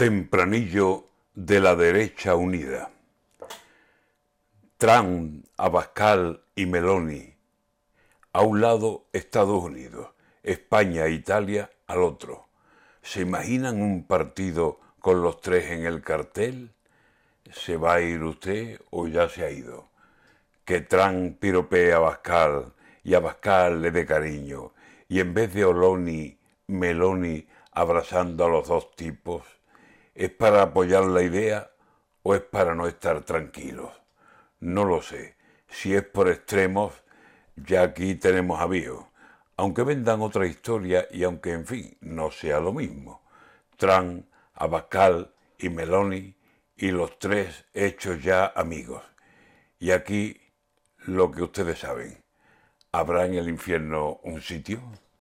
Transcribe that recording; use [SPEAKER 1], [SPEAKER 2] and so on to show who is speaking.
[SPEAKER 1] Tempranillo de la derecha unida. Trump, Abascal y Meloni. A un lado Estados Unidos, España e Italia al otro. ¿Se imaginan un partido con los tres en el cartel? ¿Se va a ir usted o ya se ha ido? Que Trump piropee a Abascal y Abascal le dé cariño y en vez de Oloni, Meloni abrazando a los dos tipos ¿Es para apoyar la idea o es para no estar tranquilos? No lo sé. Si es por extremos, ya aquí tenemos avío. Aunque vendan otra historia y aunque, en fin, no sea lo mismo. Trump, Abascal y Meloni y los tres hechos ya amigos. Y aquí lo que ustedes saben. ¿Habrá en el infierno un sitio?